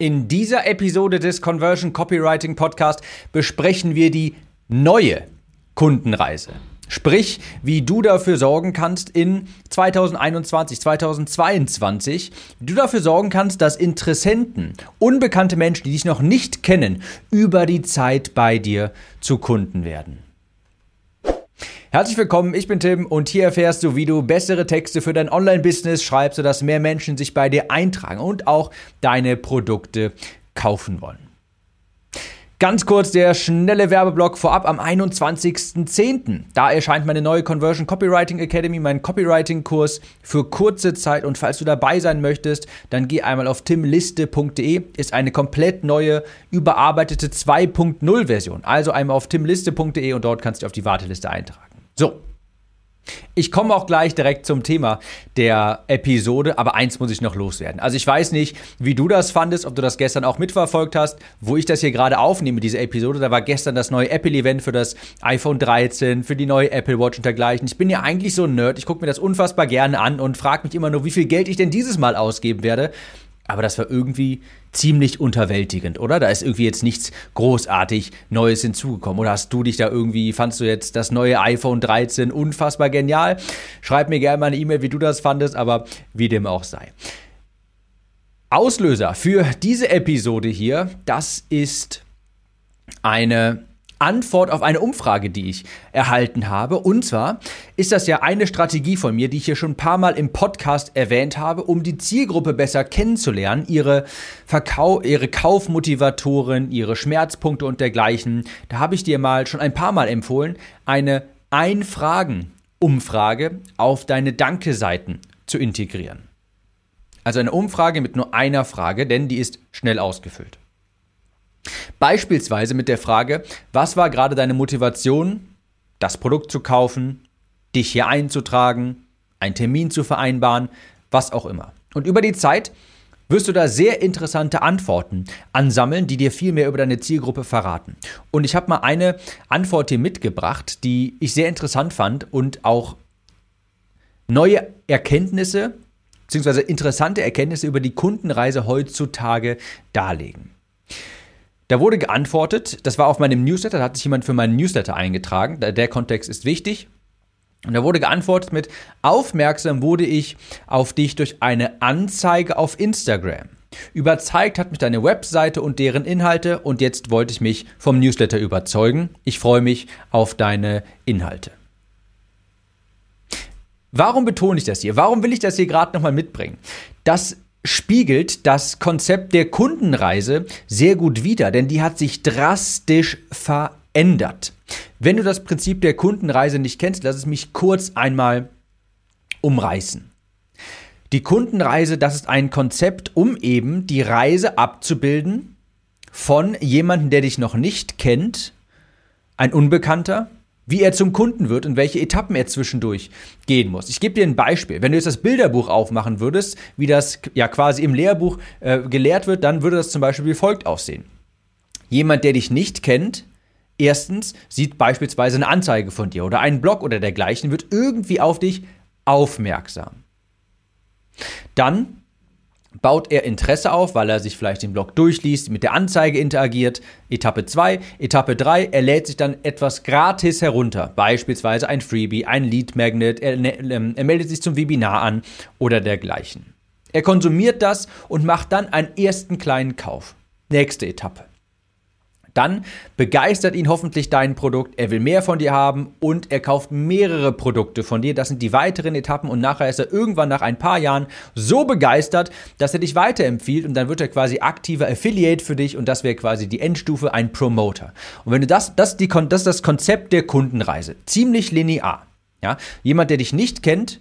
In dieser Episode des Conversion Copywriting Podcast besprechen wir die neue Kundenreise. Sprich, wie du dafür sorgen kannst in 2021, 2022, wie du dafür sorgen kannst, dass Interessenten, unbekannte Menschen, die dich noch nicht kennen, über die Zeit bei dir zu Kunden werden. Herzlich willkommen, ich bin Tim und hier erfährst du, wie du bessere Texte für dein Online-Business schreibst, sodass mehr Menschen sich bei dir eintragen und auch deine Produkte kaufen wollen. Ganz kurz der schnelle Werbeblock vorab am 21.10. Da erscheint meine neue Conversion Copywriting Academy, mein Copywriting-Kurs für kurze Zeit. Und falls du dabei sein möchtest, dann geh einmal auf timliste.de. Ist eine komplett neue, überarbeitete 2.0 Version. Also einmal auf timliste.de und dort kannst du auf die Warteliste eintragen. So. Ich komme auch gleich direkt zum Thema der Episode, aber eins muss ich noch loswerden. Also ich weiß nicht, wie du das fandest, ob du das gestern auch mitverfolgt hast, wo ich das hier gerade aufnehme, diese Episode. Da war gestern das neue Apple-Event für das iPhone 13, für die neue Apple Watch und dergleichen. Ich bin ja eigentlich so ein Nerd, ich gucke mir das unfassbar gerne an und frage mich immer nur, wie viel Geld ich denn dieses Mal ausgeben werde. Aber das war irgendwie ziemlich unterwältigend, oder? Da ist irgendwie jetzt nichts großartig Neues hinzugekommen. Oder hast du dich da irgendwie, fandst du jetzt das neue iPhone 13 unfassbar genial? Schreib mir gerne mal eine E-Mail, wie du das fandest, aber wie dem auch sei. Auslöser für diese Episode hier, das ist eine Antwort auf eine Umfrage, die ich erhalten habe. Und zwar ist das ja eine Strategie von mir, die ich hier schon ein paar Mal im Podcast erwähnt habe, um die Zielgruppe besser kennenzulernen, ihre Verkau ihre Kaufmotivatoren, ihre Schmerzpunkte und dergleichen. Da habe ich dir mal schon ein paar Mal empfohlen, eine Ein-Fragen-Umfrage auf deine Danke-Seiten zu integrieren. Also eine Umfrage mit nur einer Frage, denn die ist schnell ausgefüllt. Beispielsweise mit der Frage, was war gerade deine Motivation, das Produkt zu kaufen, dich hier einzutragen, einen Termin zu vereinbaren, was auch immer. Und über die Zeit wirst du da sehr interessante Antworten ansammeln, die dir viel mehr über deine Zielgruppe verraten. Und ich habe mal eine Antwort hier mitgebracht, die ich sehr interessant fand und auch neue Erkenntnisse bzw. interessante Erkenntnisse über die Kundenreise heutzutage darlegen. Da wurde geantwortet, das war auf meinem Newsletter, da hat sich jemand für meinen Newsletter eingetragen. Der Kontext ist wichtig. Und da wurde geantwortet mit, aufmerksam wurde ich auf dich durch eine Anzeige auf Instagram. Überzeugt hat mich deine Webseite und deren Inhalte und jetzt wollte ich mich vom Newsletter überzeugen. Ich freue mich auf deine Inhalte. Warum betone ich das hier? Warum will ich das hier gerade nochmal mitbringen? Das spiegelt das Konzept der Kundenreise sehr gut wider, denn die hat sich drastisch verändert. Wenn du das Prinzip der Kundenreise nicht kennst, lass es mich kurz einmal umreißen. Die Kundenreise, das ist ein Konzept, um eben die Reise abzubilden von jemandem, der dich noch nicht kennt, ein Unbekannter, wie er zum Kunden wird und welche Etappen er zwischendurch gehen muss. Ich gebe dir ein Beispiel. Wenn du jetzt das Bilderbuch aufmachen würdest, wie das ja quasi im Lehrbuch äh, gelehrt wird, dann würde das zum Beispiel wie folgt aussehen. Jemand, der dich nicht kennt, erstens sieht beispielsweise eine Anzeige von dir oder einen Blog oder dergleichen, wird irgendwie auf dich aufmerksam. Dann baut er Interesse auf, weil er sich vielleicht den Blog durchliest, mit der Anzeige interagiert. Etappe 2. Etappe 3, er lädt sich dann etwas gratis herunter, beispielsweise ein Freebie, ein Lead Magnet, er, ne, ähm, er meldet sich zum Webinar an oder dergleichen. Er konsumiert das und macht dann einen ersten kleinen Kauf. Nächste Etappe. Dann begeistert ihn hoffentlich dein Produkt, er will mehr von dir haben und er kauft mehrere Produkte von dir. Das sind die weiteren Etappen und nachher ist er irgendwann nach ein paar Jahren so begeistert, dass er dich weiterempfiehlt und dann wird er quasi aktiver Affiliate für dich und das wäre quasi die Endstufe, ein Promoter. Und wenn du das, das, die, das ist das Konzept der Kundenreise. Ziemlich linear. Ja? Jemand, der dich nicht kennt,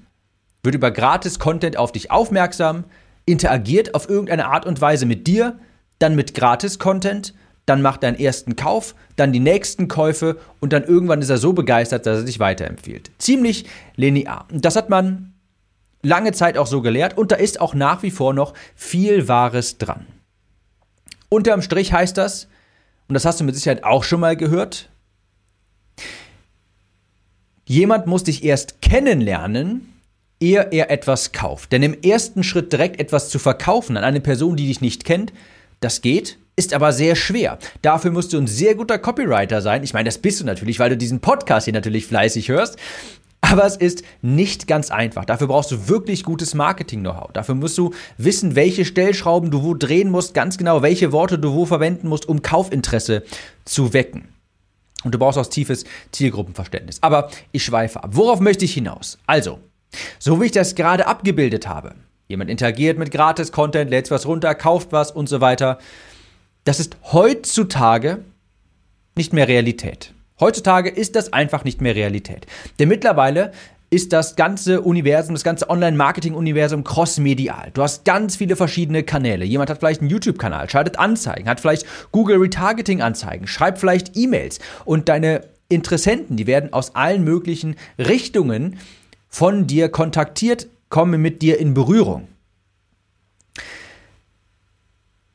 wird über gratis Content auf dich aufmerksam, interagiert auf irgendeine Art und Weise mit dir, dann mit gratis Content dann macht er einen ersten Kauf, dann die nächsten Käufe und dann irgendwann ist er so begeistert, dass er sich weiterempfiehlt. Ziemlich linear. Und das hat man lange Zeit auch so gelehrt und da ist auch nach wie vor noch viel Wahres dran. Unterm Strich heißt das, und das hast du mit Sicherheit auch schon mal gehört, jemand muss dich erst kennenlernen, ehe er etwas kauft. Denn im ersten Schritt direkt etwas zu verkaufen an eine Person, die dich nicht kennt, Das geht, ist aber sehr schwer. Dafür musst du ein sehr guter Copywriter sein. Ich meine, das bist du natürlich, weil du diesen Podcast hier natürlich fleißig hörst. Aber es ist nicht ganz einfach. Dafür brauchst du wirklich gutes Marketing-Know-how. Dafür musst du wissen, welche Stellschrauben du wo drehen musst, ganz genau, welche Worte du wo verwenden musst, um Kaufinteresse zu wecken. Und du brauchst auch tiefes Zielgruppenverständnis. Aber ich schweife ab. Worauf möchte ich hinaus? Also, so wie ich das gerade abgebildet habe. Jemand interagiert mit Gratis-Content, lädt was runter, kauft was und so weiter. Das ist heutzutage nicht mehr Realität. Heutzutage ist das einfach nicht mehr Realität. Denn mittlerweile ist das ganze Universum, das ganze Online-Marketing-Universum cross-medial. Du hast ganz viele verschiedene Kanäle. Jemand hat vielleicht einen YouTube-Kanal, schaltet Anzeigen, hat vielleicht Google Retargeting-Anzeigen, schreibt vielleicht E-Mails und deine Interessenten, die werden aus allen möglichen Richtungen von dir kontaktiert, kommen mit dir in Berührung.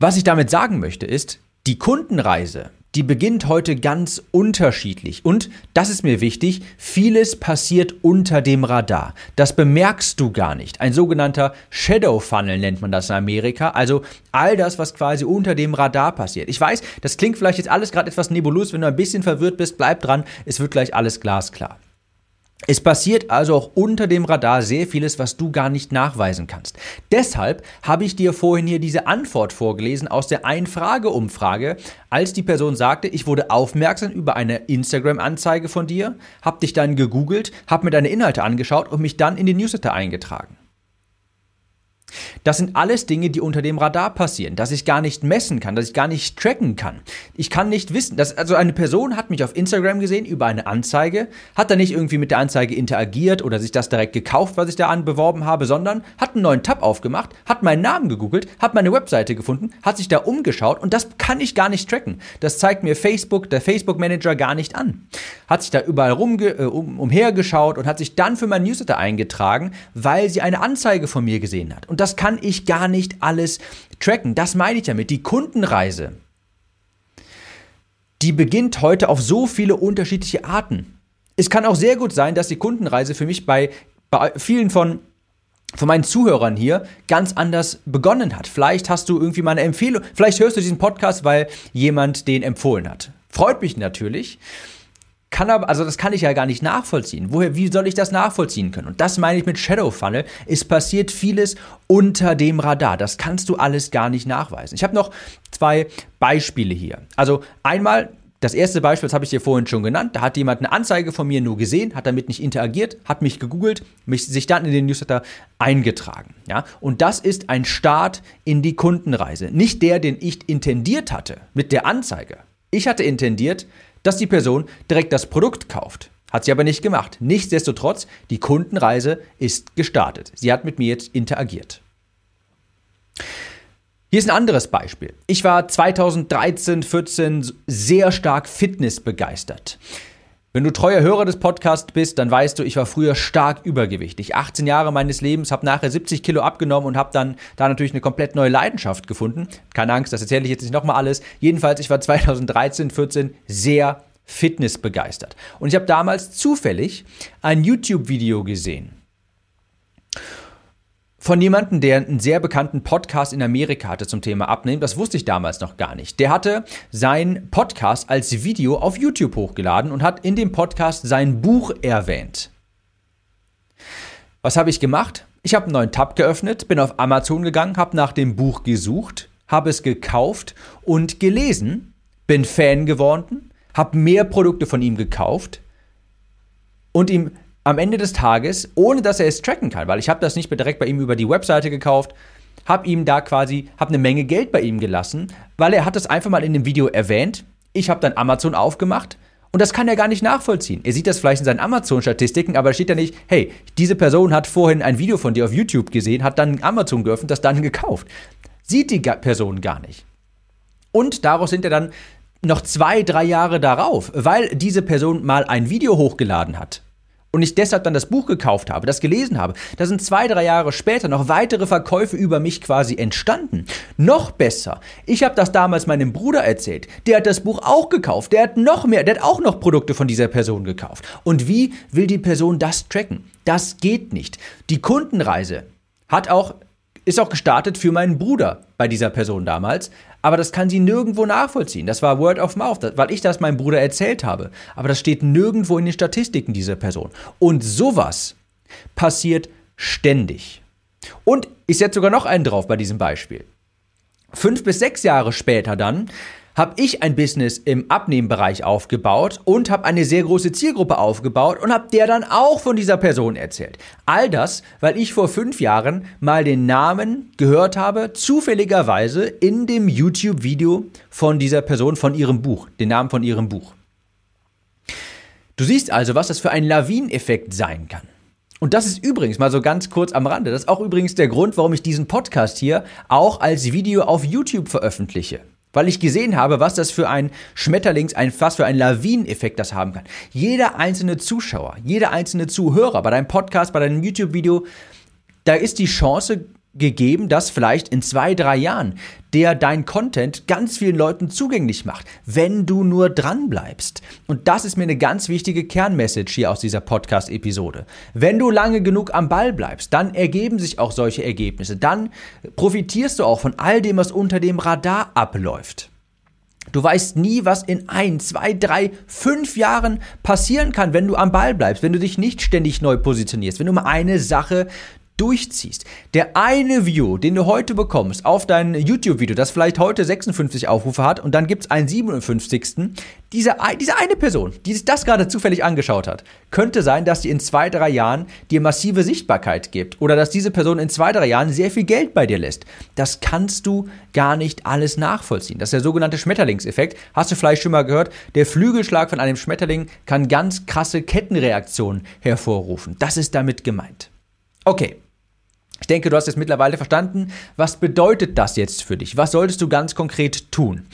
Was ich damit sagen möchte, ist, die Kundenreise, die beginnt heute ganz unterschiedlich. Und, das ist mir wichtig, vieles passiert unter dem Radar. Das bemerkst du gar nicht. Ein sogenannter Shadow Funnel nennt man das in Amerika. Also all das, was quasi unter dem Radar passiert. Ich weiß, das klingt vielleicht jetzt alles gerade etwas nebulös. Wenn du ein bisschen verwirrt bist, bleib dran. Es wird gleich alles glasklar. Es passiert also auch unter dem Radar sehr vieles, was du gar nicht nachweisen kannst. Deshalb habe ich dir vorhin hier diese Antwort vorgelesen aus der Ein-Frage-Umfrage, als die Person sagte, ich wurde aufmerksam über eine Instagram-Anzeige von dir, habe dich dann gegoogelt, habe mir deine Inhalte angeschaut und mich dann in den Newsletter eingetragen. Das sind alles Dinge, die unter dem Radar passieren, dass ich gar nicht messen kann, dass ich gar nicht tracken kann. Ich kann nicht wissen, dass also eine Person hat mich auf Instagram gesehen über eine Anzeige, hat dann nicht irgendwie mit der Anzeige interagiert oder sich das direkt gekauft, was ich da anbeworben habe, sondern hat einen neuen Tab aufgemacht, hat meinen Namen gegoogelt, hat meine Webseite gefunden, hat sich da umgeschaut und das kann ich gar nicht tracken. Das zeigt mir Facebook, der Facebook Manager gar nicht an. Hat sich da überall rumge äh, um, umhergeschaut und hat sich dann für mein Newsletter eingetragen, weil sie eine Anzeige von mir gesehen hat. Und das kann ich gar nicht alles tracken. Das meine ich damit. Die Kundenreise, die beginnt heute auf so viele unterschiedliche Arten. Es kann auch sehr gut sein, dass die Kundenreise für mich bei, bei vielen von von meinen Zuhörern hier ganz anders begonnen hat. Vielleicht hast du irgendwie mal eine Empfehlung, vielleicht hörst du diesen Podcast, weil jemand den empfohlen hat. Freut mich natürlich kann aber, also das kann ich ja gar nicht nachvollziehen. Woher, wie soll ich das nachvollziehen können? Und das meine ich mit Shadow Funnel. Es passiert vieles unter dem Radar. Das kannst du alles gar nicht nachweisen. Ich habe noch zwei Beispiele hier. Also einmal das erste Beispiel, das habe ich dir vorhin schon genannt. Da hat jemand eine Anzeige von mir nur gesehen, hat damit nicht interagiert, hat mich gegoogelt, mich, sich dann in den Newsletter eingetragen. Ja? Und das ist ein Start in die Kundenreise. Nicht der, den ich intendiert hatte mit der Anzeige. Ich hatte intendiert, dass die Person direkt das Produkt kauft. Hat sie aber nicht gemacht. Nichtsdestotrotz, die Kundenreise ist gestartet. Sie hat mit mir jetzt interagiert. Hier ist ein anderes Beispiel. Ich war 2013, 14 sehr stark fitnessbegeistert. Wenn du treuer Hörer des Podcasts bist, dann weißt du, ich war früher stark übergewichtig. 18 Jahre meines Lebens, habe nachher 70 Kilo abgenommen und habe dann da natürlich eine komplett neue Leidenschaft gefunden. Keine Angst, das erzähle ich jetzt nicht nochmal alles. Jedenfalls, ich war 2013, 14 sehr fitnessbegeistert. Und ich habe damals zufällig ein YouTube-Video gesehen von jemandem, der einen sehr bekannten Podcast in Amerika hatte zum Thema Abnehmen. Das wusste ich damals noch gar nicht. Der hatte sein Podcast als Video auf YouTube hochgeladen und hat in dem Podcast sein Buch erwähnt. Was habe ich gemacht? Ich habe einen neuen Tab geöffnet, bin auf Amazon gegangen, habe nach dem Buch gesucht, habe es gekauft und gelesen, bin Fan geworden, habe mehr Produkte von ihm gekauft und ihm am Ende des Tages, ohne dass er es tracken kann, weil ich habe das nicht direkt bei ihm über die Webseite gekauft, habe ihm da quasi, habe eine Menge Geld bei ihm gelassen, weil er hat das einfach mal in dem Video erwähnt. Ich habe dann Amazon aufgemacht und das kann er gar nicht nachvollziehen. Er sieht das vielleicht in seinen Amazon-Statistiken, aber da steht ja nicht, hey, diese Person hat vorhin ein Video von dir auf YouTube gesehen, hat dann Amazon geöffnet, das dann gekauft. Sieht die Person gar nicht. Und daraus sind er dann noch zwei, drei Jahre darauf, weil diese Person mal ein Video hochgeladen hat und ich deshalb dann das Buch gekauft habe, das gelesen habe, da sind zwei, drei Jahre später noch weitere Verkäufe über mich quasi entstanden. Noch besser, ich habe das damals meinem Bruder erzählt, der hat das Buch auch gekauft, der hat noch mehr, der hat auch noch Produkte von dieser Person gekauft. Und wie will die Person das tracken? Das geht nicht. Die Kundenreise hat auch Ist auch gestartet für meinen Bruder bei dieser Person damals. Aber das kann sie nirgendwo nachvollziehen. Das war Word of Mouth, weil ich das meinem Bruder erzählt habe. Aber das steht nirgendwo in den Statistiken dieser Person. Und sowas passiert ständig. Und ich setze sogar noch einen drauf bei diesem Beispiel. Fünf bis sechs Jahre später dann habe ich ein Business im Abnehmbereich aufgebaut und habe eine sehr große Zielgruppe aufgebaut und habe der dann auch von dieser Person erzählt. All das, weil ich vor fünf Jahren mal den Namen gehört habe, zufälligerweise in dem YouTube-Video von dieser Person, von ihrem Buch, den Namen von ihrem Buch. Du siehst also, was das für ein Lawineneffekt sein kann. Und das ist übrigens mal so ganz kurz am Rande. Das ist auch übrigens der Grund, warum ich diesen Podcast hier auch als Video auf YouTube veröffentliche. Weil ich gesehen habe, was das für ein Schmetterlings, ein, was für ein Lawineneffekt das haben kann. Jeder einzelne Zuschauer, jeder einzelne Zuhörer bei deinem Podcast, bei deinem YouTube-Video, da ist die Chance gegeben, dass vielleicht in zwei, drei Jahren der dein Content ganz vielen Leuten zugänglich macht, wenn du nur dran bleibst. Und das ist mir eine ganz wichtige Kernmessage hier aus dieser Podcast-Episode. Wenn du lange genug am Ball bleibst, dann ergeben sich auch solche Ergebnisse. Dann profitierst du auch von all dem, was unter dem Radar abläuft. Du weißt nie, was in ein, zwei, drei, fünf Jahren passieren kann, wenn du am Ball bleibst, wenn du dich nicht ständig neu positionierst, wenn du mal eine Sache durchziehst. Der eine View, den du heute bekommst auf dein YouTube-Video, das vielleicht heute 56 Aufrufe hat und dann gibt es einen 57. Diese, diese eine Person, die sich das gerade zufällig angeschaut hat, könnte sein, dass sie in zwei, drei Jahren dir massive Sichtbarkeit gibt oder dass diese Person in zwei, drei Jahren sehr viel Geld bei dir lässt. Das kannst du gar nicht alles nachvollziehen. Das ist der sogenannte Schmetterlingseffekt. Hast du vielleicht schon mal gehört? Der Flügelschlag von einem Schmetterling kann ganz krasse Kettenreaktionen hervorrufen. Das ist damit gemeint. Okay, ich denke, du hast jetzt mittlerweile verstanden, was bedeutet das jetzt für dich? Was solltest du ganz konkret tun?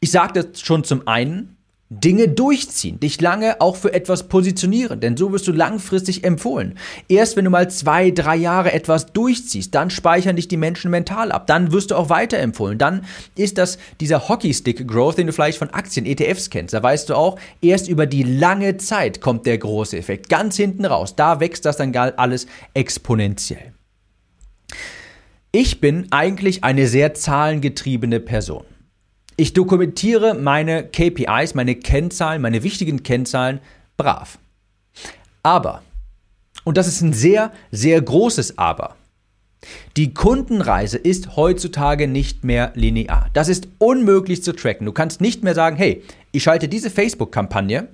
Ich das schon zum einen, Dinge durchziehen, dich lange auch für etwas positionieren, denn so wirst du langfristig empfohlen. Erst wenn du mal zwei, drei Jahre etwas durchziehst, dann speichern dich die Menschen mental ab, dann wirst du auch weiterempfohlen. Dann ist das dieser Hockeystick Growth, den du vielleicht von Aktien, ETFs kennst. Da weißt du auch, erst über die lange Zeit kommt der große Effekt. Ganz hinten raus, da wächst das dann alles exponentiell. Ich bin eigentlich eine sehr zahlengetriebene Person. Ich dokumentiere meine KPIs, meine Kennzahlen, meine wichtigen Kennzahlen brav. Aber, und das ist ein sehr, sehr großes Aber, die Kundenreise ist heutzutage nicht mehr linear. Das ist unmöglich zu tracken. Du kannst nicht mehr sagen, hey, ich schalte diese Facebook-Kampagne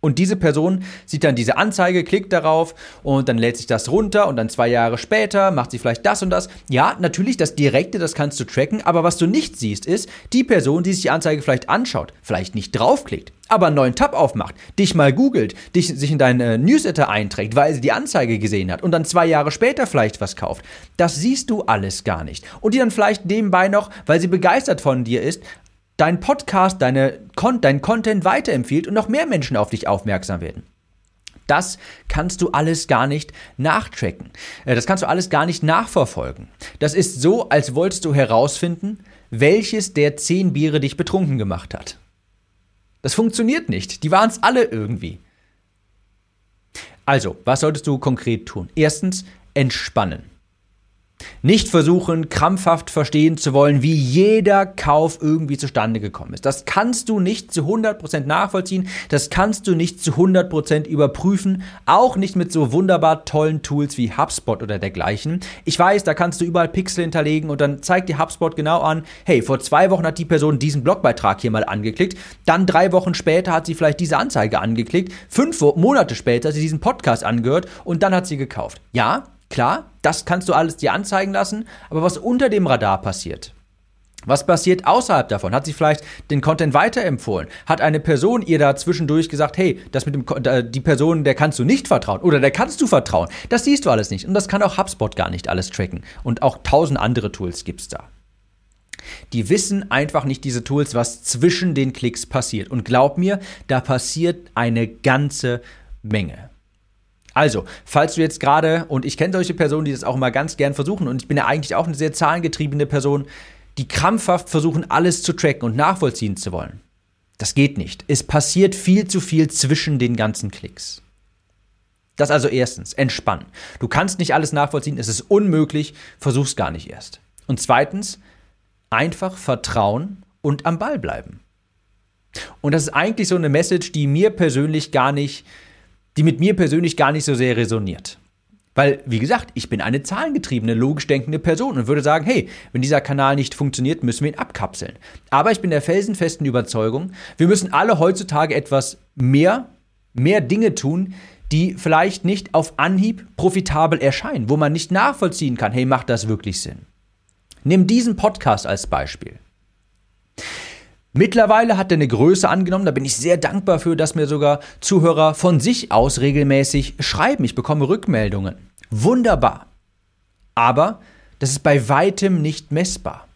und diese Person sieht dann diese Anzeige, klickt darauf und dann lädt sich das runter und dann zwei Jahre später macht sie vielleicht das und das. Ja, natürlich, das Direkte, das kannst du tracken, aber was du nicht siehst, ist die Person, die sich die Anzeige vielleicht anschaut, vielleicht nicht draufklickt, aber einen neuen Tab aufmacht, dich mal googelt, dich, sich in deine Newsletter einträgt, weil sie die Anzeige gesehen hat und dann zwei Jahre später vielleicht was kauft. Das siehst du alles gar nicht. Und die dann vielleicht nebenbei noch, weil sie begeistert von dir ist, dein Podcast, deine, dein Content weiterempfiehlt und noch mehr Menschen auf dich aufmerksam werden. Das kannst du alles gar nicht nachtracken. Äh, das kannst du alles gar nicht nachverfolgen. Das ist so, als wolltest du herausfinden, welches der zehn Biere dich betrunken gemacht hat. Das funktioniert nicht. Die waren es alle irgendwie. Also, was solltest du konkret tun? Erstens, entspannen. Nicht versuchen, krampfhaft verstehen zu wollen, wie jeder Kauf irgendwie zustande gekommen ist. Das kannst du nicht zu 100% nachvollziehen, das kannst du nicht zu 100% überprüfen, auch nicht mit so wunderbar tollen Tools wie HubSpot oder dergleichen. Ich weiß, da kannst du überall Pixel hinterlegen und dann zeigt dir HubSpot genau an, hey, vor zwei Wochen hat die Person diesen Blogbeitrag hier mal angeklickt, dann drei Wochen später hat sie vielleicht diese Anzeige angeklickt, fünf Monate später hat sie diesen Podcast angehört und dann hat sie gekauft. Ja, Klar, das kannst du alles dir anzeigen lassen, aber was unter dem Radar passiert, was passiert außerhalb davon? Hat sie vielleicht den Content weiterempfohlen? Hat eine Person ihr da zwischendurch gesagt, hey, das mit dem die Person, der kannst du nicht vertrauen oder der kannst du vertrauen? Das siehst du alles nicht und das kann auch HubSpot gar nicht alles tracken und auch tausend andere Tools gibt's da. Die wissen einfach nicht diese Tools, was zwischen den Klicks passiert und glaub mir, da passiert eine ganze Menge. Also, falls du jetzt gerade, und ich kenne solche Personen, die das auch immer ganz gern versuchen, und ich bin ja eigentlich auch eine sehr zahlengetriebene Person, die krampfhaft versuchen, alles zu tracken und nachvollziehen zu wollen. Das geht nicht. Es passiert viel zu viel zwischen den ganzen Klicks. Das also erstens, entspannen. Du kannst nicht alles nachvollziehen, es ist unmöglich, versuch's gar nicht erst. Und zweitens, einfach vertrauen und am Ball bleiben. Und das ist eigentlich so eine Message, die mir persönlich gar nicht, die mit mir persönlich gar nicht so sehr resoniert. Weil, wie gesagt, ich bin eine zahlengetriebene, logisch denkende Person und würde sagen, hey, wenn dieser Kanal nicht funktioniert, müssen wir ihn abkapseln. Aber ich bin der felsenfesten Überzeugung, wir müssen alle heutzutage etwas mehr, mehr Dinge tun, die vielleicht nicht auf Anhieb profitabel erscheinen, wo man nicht nachvollziehen kann, hey, macht das wirklich Sinn? Nimm diesen Podcast als Beispiel. Mittlerweile hat er eine Größe angenommen, da bin ich sehr dankbar für, dass mir sogar Zuhörer von sich aus regelmäßig schreiben. Ich bekomme Rückmeldungen. Wunderbar. Aber das ist bei weitem nicht messbar.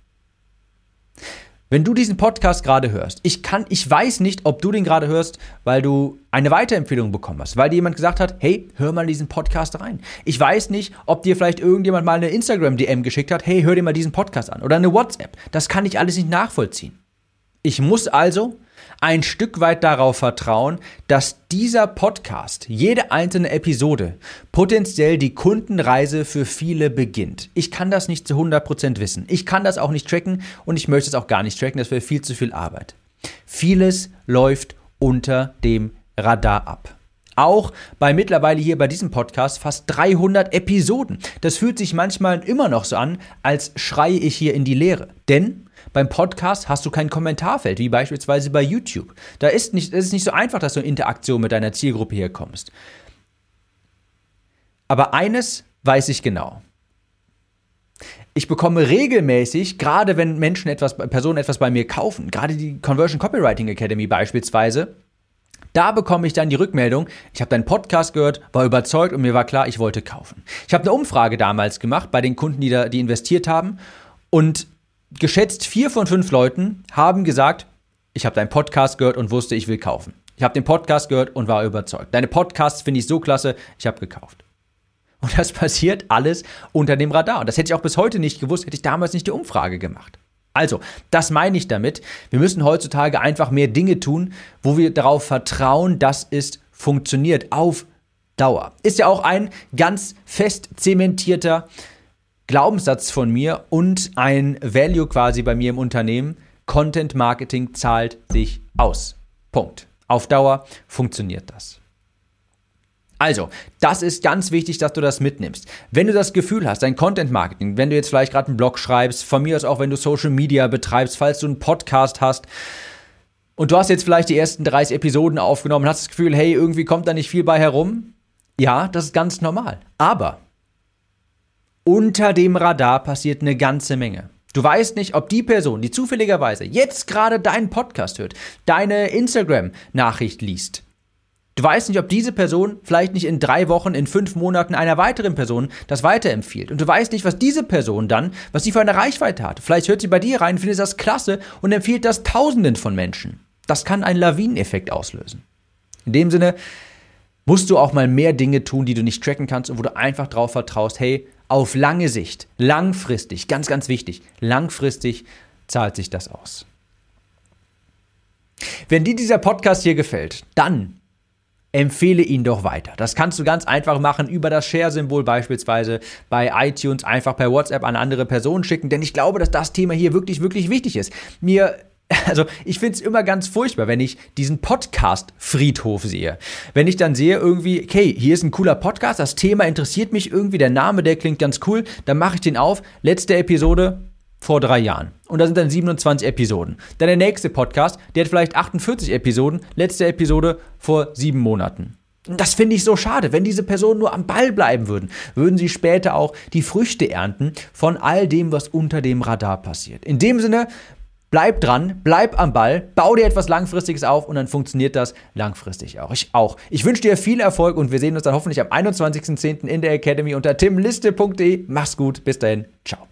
Wenn du diesen Podcast gerade hörst, ich kann, ich weiß nicht, ob du den gerade hörst, weil du eine Weiterempfehlung bekommen hast, weil dir jemand gesagt hat, hey, hör mal diesen Podcast rein. Ich weiß nicht, ob dir vielleicht irgendjemand mal eine Instagram-DM geschickt hat, hey, hör dir mal diesen Podcast an oder eine WhatsApp. Das kann ich alles nicht nachvollziehen. Ich muss also ein Stück weit darauf vertrauen, dass dieser Podcast, jede einzelne Episode, potenziell die Kundenreise für viele beginnt. Ich kann das nicht zu 100% wissen. Ich kann das auch nicht tracken und ich möchte es auch gar nicht tracken. Das wäre viel zu viel Arbeit. Vieles läuft unter dem Radar ab. Auch bei mittlerweile hier bei diesem Podcast fast 300 Episoden. Das fühlt sich manchmal immer noch so an, als schreie ich hier in die Leere. Denn beim Podcast hast du kein Kommentarfeld, wie beispielsweise bei YouTube. Da ist nicht, es ist nicht so einfach, dass du in Interaktion mit deiner Zielgruppe hier kommst. Aber eines weiß ich genau. Ich bekomme regelmäßig, gerade wenn Menschen etwas, Personen etwas bei mir kaufen, gerade die Conversion Copywriting Academy beispielsweise, da bekomme ich dann die Rückmeldung, ich habe deinen Podcast gehört, war überzeugt und mir war klar, ich wollte kaufen. Ich habe eine Umfrage damals gemacht bei den Kunden, die da, die investiert haben und geschätzt vier von fünf Leuten haben gesagt, ich habe deinen Podcast gehört und wusste, ich will kaufen. Ich habe den Podcast gehört und war überzeugt. Deine Podcasts finde ich so klasse, ich habe gekauft. Und das passiert alles unter dem Radar. Und das hätte ich auch bis heute nicht gewusst, hätte ich damals nicht die Umfrage gemacht. Also, das meine ich damit. Wir müssen heutzutage einfach mehr Dinge tun, wo wir darauf vertrauen, dass es funktioniert auf Dauer. Ist ja auch ein ganz fest zementierter Glaubenssatz von mir und ein Value quasi bei mir im Unternehmen. Content Marketing zahlt sich aus. Punkt. Auf Dauer funktioniert das. Also, das ist ganz wichtig, dass du das mitnimmst. Wenn du das Gefühl hast, dein Content Marketing, wenn du jetzt vielleicht gerade einen Blog schreibst, von mir aus auch, wenn du Social Media betreibst, falls du einen Podcast hast, und du hast jetzt vielleicht die ersten 30 Episoden aufgenommen, hast das Gefühl, hey, irgendwie kommt da nicht viel bei herum. Ja, das ist ganz normal. Aber unter dem Radar passiert eine ganze Menge. Du weißt nicht, ob die Person, die zufälligerweise jetzt gerade deinen Podcast hört, deine Instagram-Nachricht liest. Du weißt nicht, ob diese Person vielleicht nicht in drei Wochen, in fünf Monaten einer weiteren Person das weiterempfiehlt. Und du weißt nicht, was diese Person dann, was sie für eine Reichweite hat. Vielleicht hört sie bei dir rein, findet das klasse und empfiehlt das Tausenden von Menschen. Das kann einen Lawineneffekt auslösen. In dem Sinne musst du auch mal mehr Dinge tun, die du nicht tracken kannst und wo du einfach drauf vertraust, hey, auf lange Sicht, langfristig, ganz, ganz wichtig, langfristig zahlt sich das aus. Wenn dir dieser Podcast hier gefällt, dann empfehle ihn doch weiter. Das kannst du ganz einfach machen über das Share-Symbol beispielsweise bei iTunes einfach per WhatsApp an andere Personen schicken, denn ich glaube, dass das Thema hier wirklich, wirklich wichtig ist. Mir also ich finde es immer ganz furchtbar, wenn ich diesen Podcast-Friedhof sehe. Wenn ich dann sehe irgendwie, okay, hier ist ein cooler Podcast, das Thema interessiert mich irgendwie, der Name, der klingt ganz cool, dann mache ich den auf. Letzte Episode vor drei Jahren. Und da sind dann 27 Episoden. Dann der nächste Podcast, der hat vielleicht 48 Episoden, letzte Episode vor sieben Monaten. Das finde ich so schade. Wenn diese Personen nur am Ball bleiben würden, würden sie später auch die Früchte ernten von all dem, was unter dem Radar passiert. In dem Sinne, Bleib dran, bleib am Ball, bau dir etwas Langfristiges auf und dann funktioniert das langfristig auch. Ich auch. Ich wünsche dir viel Erfolg und wir sehen uns dann hoffentlich am 21.10. in der Academy unter timliste.de. Mach's gut, bis dahin, ciao.